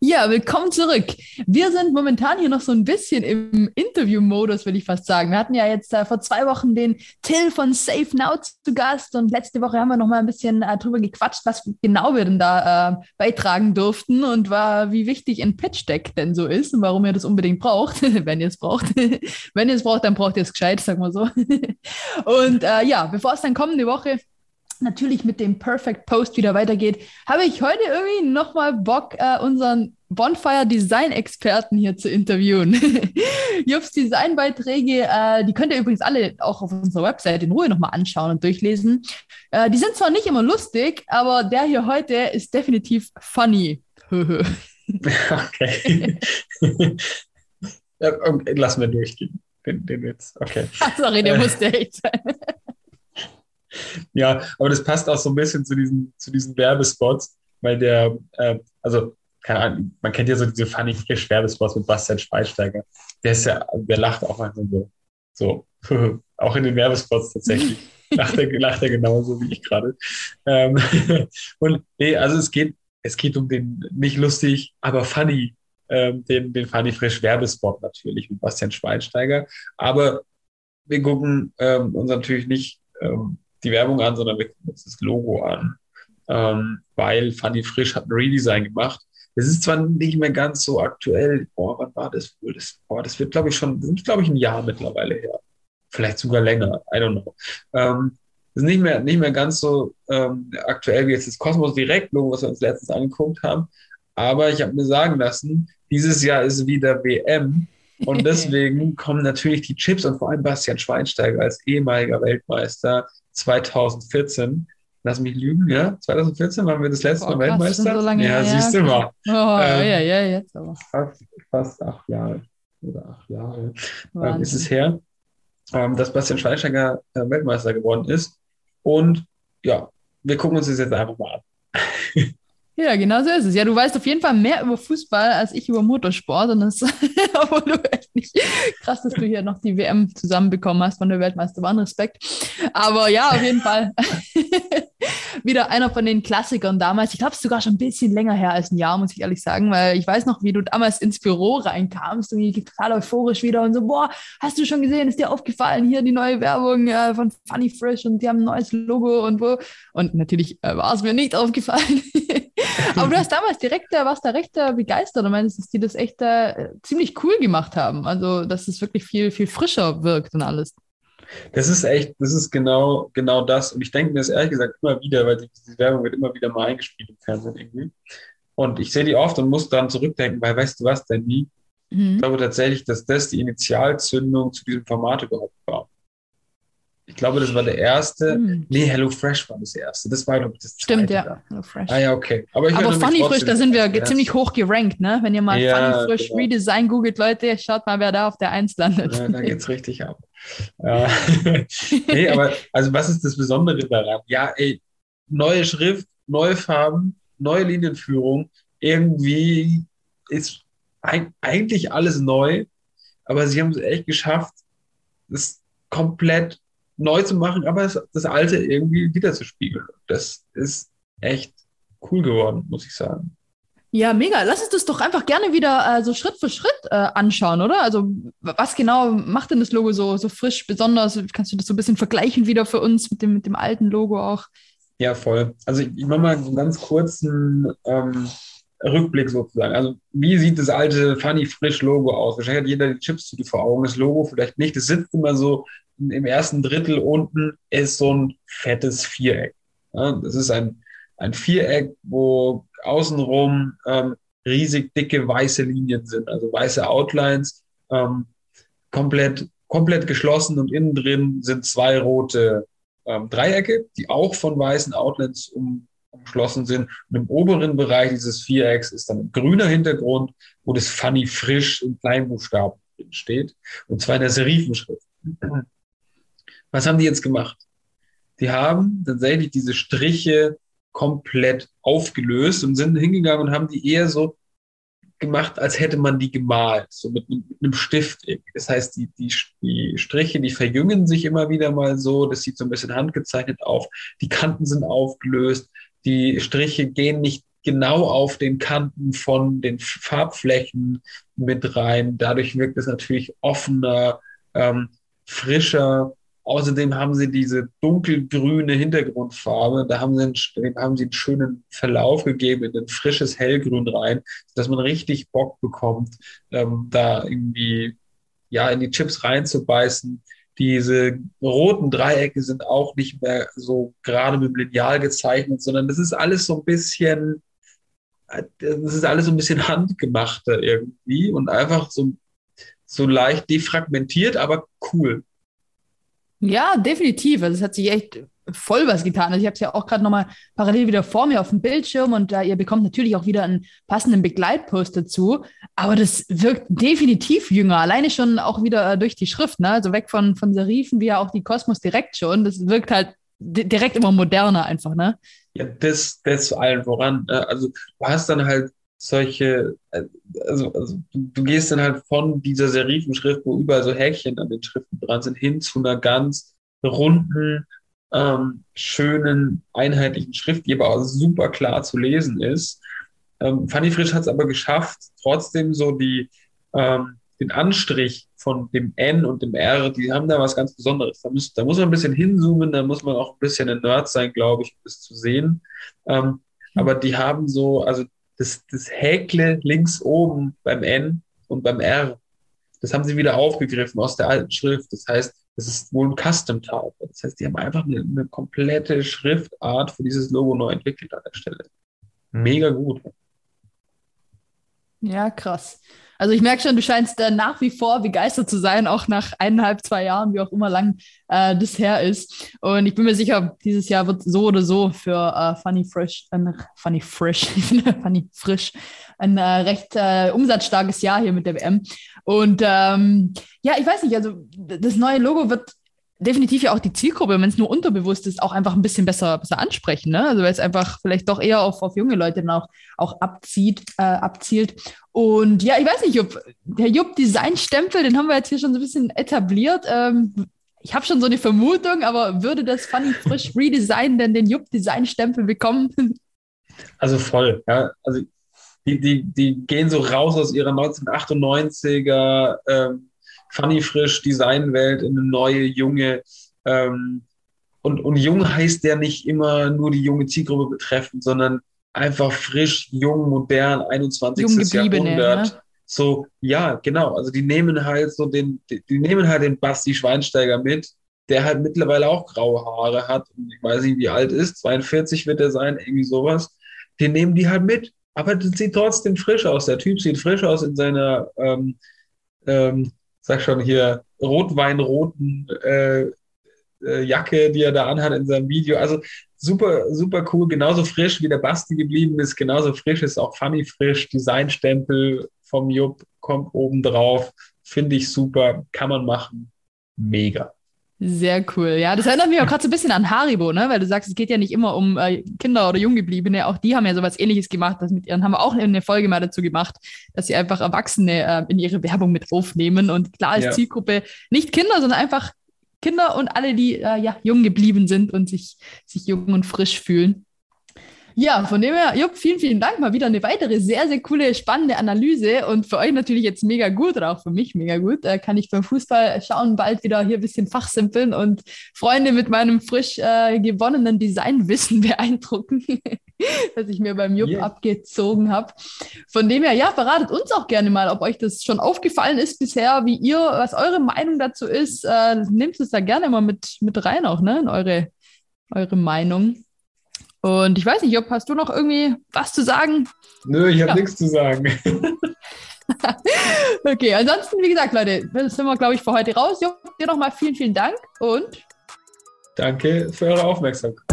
Ja, willkommen zurück. Wir sind momentan hier noch so ein bisschen im Interview-Modus, würde ich fast sagen. Wir hatten ja jetzt äh, vor zwei Wochen den Till von Safe Now zu Gast und letzte Woche haben wir noch mal ein bisschen äh, drüber gequatscht, was genau wir denn da äh, beitragen durften und war, wie wichtig ein Pitch-Deck denn so ist und warum ihr das unbedingt braucht, wenn ihr es braucht. wenn ihr es braucht, dann braucht ihr es gescheit, sagen wir so. und äh, ja, bevor es dann kommende Woche natürlich mit dem Perfect Post wieder weitergeht, habe ich heute irgendwie nochmal Bock, äh, unseren Bonfire Design Experten hier zu interviewen. Jobs Designbeiträge, äh, die könnt ihr übrigens alle auch auf unserer Website in Ruhe nochmal anschauen und durchlesen. Äh, die sind zwar nicht immer lustig, aber der hier heute ist definitiv funny. okay. ja, okay. Lassen wir durchgehen, den, den Witz. Okay. Sorry, der musste echt sein. Ja, aber das passt auch so ein bisschen zu diesen, zu diesen Werbespots, weil der, äh, also, keine Ahnung, man kennt ja so diese funny frisch Werbespots mit Bastian Schweinsteiger. Der ist ja, der lacht auch manchmal so. So, auch in den Werbespots tatsächlich. lacht, er, lacht er genauso wie ich gerade. Ähm, und nee, also es geht, es geht um den nicht lustig, aber funny, ähm, den, den funny frisch Werbespot natürlich mit Bastian Schweinsteiger. Aber wir gucken ähm, uns natürlich nicht ähm, die Werbung an, sondern wir gucken uns das Logo an. Ähm, weil Fanny Frisch hat ein Redesign gemacht. Es ist zwar nicht mehr ganz so aktuell, boah, wann war das wohl? Das, boah, das wird, glaube ich, schon, ist, glaube ich, ein Jahr mittlerweile her. Vielleicht sogar länger, I don't know. Ähm, ist nicht mehr, nicht mehr ganz so ähm, aktuell wie jetzt das Cosmos Direkt Logo, was wir uns letztens angeguckt haben. Aber ich habe mir sagen lassen, dieses Jahr ist wieder WM und deswegen kommen natürlich die Chips und vor allem Bastian Schweinsteiger als ehemaliger Weltmeister 2014. Lass mich lügen, ja? 2014 waren wir das letzte Mal Weltmeister. So ja, siehst du mal. Oh, ähm, ja, ja, jetzt aber. Fast, fast acht Jahre oder acht Jahre ähm, ist es her, ähm, dass Bastian Schweinsteiger äh, Weltmeister geworden ist. Und ja, wir gucken uns das jetzt einfach mal an. Ja, genau so ist es. Ja, du weißt auf jeden Fall mehr über Fußball als ich über Motorsport. Und das, obwohl du echt nicht krass, dass du hier noch die WM zusammenbekommen hast von der Weltmeisterbahn. Respekt. Aber ja, auf jeden Fall wieder einer von den Klassikern damals. Ich glaube, es ist sogar schon ein bisschen länger her als ein Jahr, muss ich ehrlich sagen, weil ich weiß noch, wie du damals ins Büro reinkamst und total euphorisch wieder und so, boah, hast du schon gesehen, ist dir aufgefallen, hier die neue Werbung äh, von Funny Fresh und die haben ein neues Logo und wo. Und natürlich äh, war es mir nicht aufgefallen. Aber du hast damals direkt, äh, warst da recht äh, begeistert und meinst, dass die das echt äh, ziemlich cool gemacht haben. Also, dass es wirklich viel, viel frischer wirkt und alles. Das ist echt, das ist genau, genau das. Und ich denke mir das ehrlich gesagt immer wieder, weil diese Werbung wird immer wieder mal eingespielt im Fernsehen irgendwie. Und ich sehe die oft und muss daran zurückdenken, weil weißt du was, Danny? Mhm. Ich glaube tatsächlich, dass das die Initialzündung zu diesem Format überhaupt war. Ich glaube, das war der erste. Mhm. Nee, Hello Fresh war das erste. Das war, glaube ich, das zweite. Stimmt, ja. Hello Fresh. Ah, ja, okay. Aber, Aber Funny Frisch, da sind wir ziemlich hoch gerankt, ne? Wenn ihr mal ja, Funny Frisch genau. Redesign googelt, Leute, schaut mal, wer da auf der Eins landet. Ja, da geht's richtig ab. Ja. nee, aber also was ist das Besondere daran? Ja, ey, neue Schrift, neue Farben, neue Linienführung. Irgendwie ist eigentlich alles neu, aber sie haben es echt geschafft, das komplett neu zu machen, aber das, das Alte irgendwie wiederzuspiegeln. Das ist echt cool geworden, muss ich sagen. Ja, mega. Lass uns das doch einfach gerne wieder äh, so Schritt für Schritt äh, anschauen, oder? Also, was genau macht denn das Logo so, so frisch, besonders? Kannst du das so ein bisschen vergleichen wieder für uns mit dem, mit dem alten Logo auch? Ja, voll. Also, ich, ich mache mal einen ganz kurzen ähm, Rückblick sozusagen. Also, wie sieht das alte Funny Frisch Logo aus? Wahrscheinlich hat jeder die Chips vor Augen, das Logo vielleicht nicht. Das sitzt immer so im ersten Drittel unten ist so ein fettes Viereck. Ja, das ist ein, ein Viereck, wo außenrum ähm, riesig dicke weiße Linien sind, also weiße Outlines, ähm, komplett, komplett geschlossen und innen drin sind zwei rote ähm, Dreiecke, die auch von weißen Outlines um, umschlossen sind. Und im oberen Bereich dieses Vierecks ist dann ein grüner Hintergrund, wo das Funny frisch in Kleinbuchstaben steht, und zwar in der Serifenschrift. Was haben die jetzt gemacht? Die haben tatsächlich diese Striche komplett aufgelöst und sind hingegangen und haben die eher so gemacht, als hätte man die gemalt, so mit, mit einem Stift. Das heißt, die, die, die Striche, die verjüngen sich immer wieder mal so, das sieht so ein bisschen handgezeichnet auf, die Kanten sind aufgelöst, die Striche gehen nicht genau auf den Kanten von den Farbflächen mit rein. Dadurch wirkt es natürlich offener, ähm, frischer. Außerdem haben sie diese dunkelgrüne Hintergrundfarbe. Da haben sie, einen, haben sie einen schönen Verlauf gegeben in ein frisches Hellgrün rein, dass man richtig Bock bekommt, ähm, da irgendwie ja in die Chips reinzubeißen. Diese roten Dreiecke sind auch nicht mehr so gerade mit Lineal gezeichnet, sondern das ist alles so ein bisschen, das ist alles so ein bisschen handgemachter irgendwie und einfach so, so leicht defragmentiert, aber cool. Ja, definitiv. Also es hat sich echt voll was getan. Also ich habe es ja auch gerade nochmal parallel wieder vor mir auf dem Bildschirm und äh, ihr bekommt natürlich auch wieder einen passenden Begleitpost dazu. Aber das wirkt definitiv jünger, alleine schon auch wieder äh, durch die Schrift. Ne? Also weg von, von Serifen, wie ja auch die Kosmos direkt schon. Das wirkt halt direkt immer moderner einfach, ne? Ja, das, das allen voran. Ne? Also du hast dann halt solche, äh, also, also du, du, gehst dann halt von dieser Serifenschrift, wo überall so Häkchen an den Schriften dran sind, hin zu einer ganz runden, ähm, schönen, einheitlichen Schrift, die aber auch super klar zu lesen ist. Ähm, Fanny Frisch hat es aber geschafft, trotzdem so die, ähm, den Anstrich von dem N und dem R, die haben da was ganz Besonderes. Da muss, da muss man ein bisschen hinzoomen, da muss man auch ein bisschen ein Nerd sein, glaube ich, um das zu sehen. Ähm, aber die haben so, also das, das Häkle links oben beim N und beim R, das haben sie wieder aufgegriffen aus der alten Schrift. Das heißt, das ist wohl ein Custom-Type. Das heißt, die haben einfach eine, eine, komplette Schriftart für dieses Logo neu entwickelt an der Stelle. Mega gut. Ja, krass. Also ich merke schon, du scheinst äh, nach wie vor begeistert zu sein, auch nach eineinhalb, zwei Jahren, wie auch immer lang äh, das her ist. Und ich bin mir sicher, dieses Jahr wird so oder so für äh, Funny Fresh, äh, Funny Fresh, Funny Frisch, ein äh, recht äh, umsatzstarkes Jahr hier mit der WM. Und ähm, ja, ich weiß nicht, also das neue Logo wird definitiv ja auch die Zielgruppe, wenn es nur unterbewusst ist, auch einfach ein bisschen besser, besser ansprechen. Ne? Also weil es einfach vielleicht doch eher auf, auf junge Leute dann auch, auch abzieht, äh, abzielt. Und ja, ich weiß nicht, Jupp, der Jupp-Design-Stempel, den haben wir jetzt hier schon so ein bisschen etabliert. Ähm, ich habe schon so eine Vermutung, aber würde das Funny Frisch Redesign denn den Jupp-Design-Stempel bekommen? Also voll, ja. Also die, die, die gehen so raus aus ihrer 1998er ähm, funny frisch Designwelt in eine neue, junge. Ähm, und, und jung heißt ja nicht immer nur die junge Zielgruppe betreffend, sondern einfach frisch, jung, modern, 21. Jahrhundert. Ne? So, ja, genau. Also die nehmen halt so den, die, die nehmen halt den Basti Schweinsteiger mit, der halt mittlerweile auch graue Haare hat und ich weiß nicht, wie alt ist, 42 wird er sein, irgendwie sowas. Den nehmen die halt mit. Aber das sieht trotzdem frisch aus. Der Typ sieht frisch aus in seiner ähm, ähm, sag schon hier, rotweinroten äh, äh, Jacke, die er da anhat in seinem Video. Also super, super cool. Genauso frisch wie der Basti geblieben ist, genauso frisch ist auch Funny frisch. Designstempel vom Jupp kommt oben drauf. Finde ich super. Kann man machen. Mega. Sehr cool. Ja, das erinnert mich auch gerade so ein bisschen an Haribo, ne? Weil du sagst, es geht ja nicht immer um äh, Kinder oder Junggebliebene. Auch die haben ja sowas ähnliches gemacht. Das mit ihren haben wir auch eine Folge mal dazu gemacht, dass sie einfach Erwachsene äh, in ihre Werbung mit aufnehmen. Und klar ist ja. Zielgruppe nicht Kinder, sondern einfach Kinder und alle, die äh, ja jung geblieben sind und sich, sich jung und frisch fühlen. Ja, von dem her, Jupp, vielen, vielen Dank. Mal wieder eine weitere sehr, sehr coole, spannende Analyse und für euch natürlich jetzt mega gut oder auch für mich mega gut. Da kann ich beim Fußball schauen, bald wieder hier ein bisschen fachsimpeln und Freunde mit meinem frisch äh, gewonnenen Designwissen beeindrucken, das ich mir beim Jupp yeah. abgezogen habe. Von dem her, ja, verratet uns auch gerne mal, ob euch das schon aufgefallen ist bisher, wie ihr, was eure Meinung dazu ist. Äh, nehmt es da gerne mal mit, mit rein auch, ne, in eure, eure Meinung. Und ich weiß nicht, ob hast du noch irgendwie was zu sagen? Nö, ich habe ja. nichts zu sagen. okay, ansonsten, wie gesagt, Leute, das sind wir, glaube ich, für heute raus. Jo, dir nochmal vielen, vielen Dank und danke für eure Aufmerksamkeit.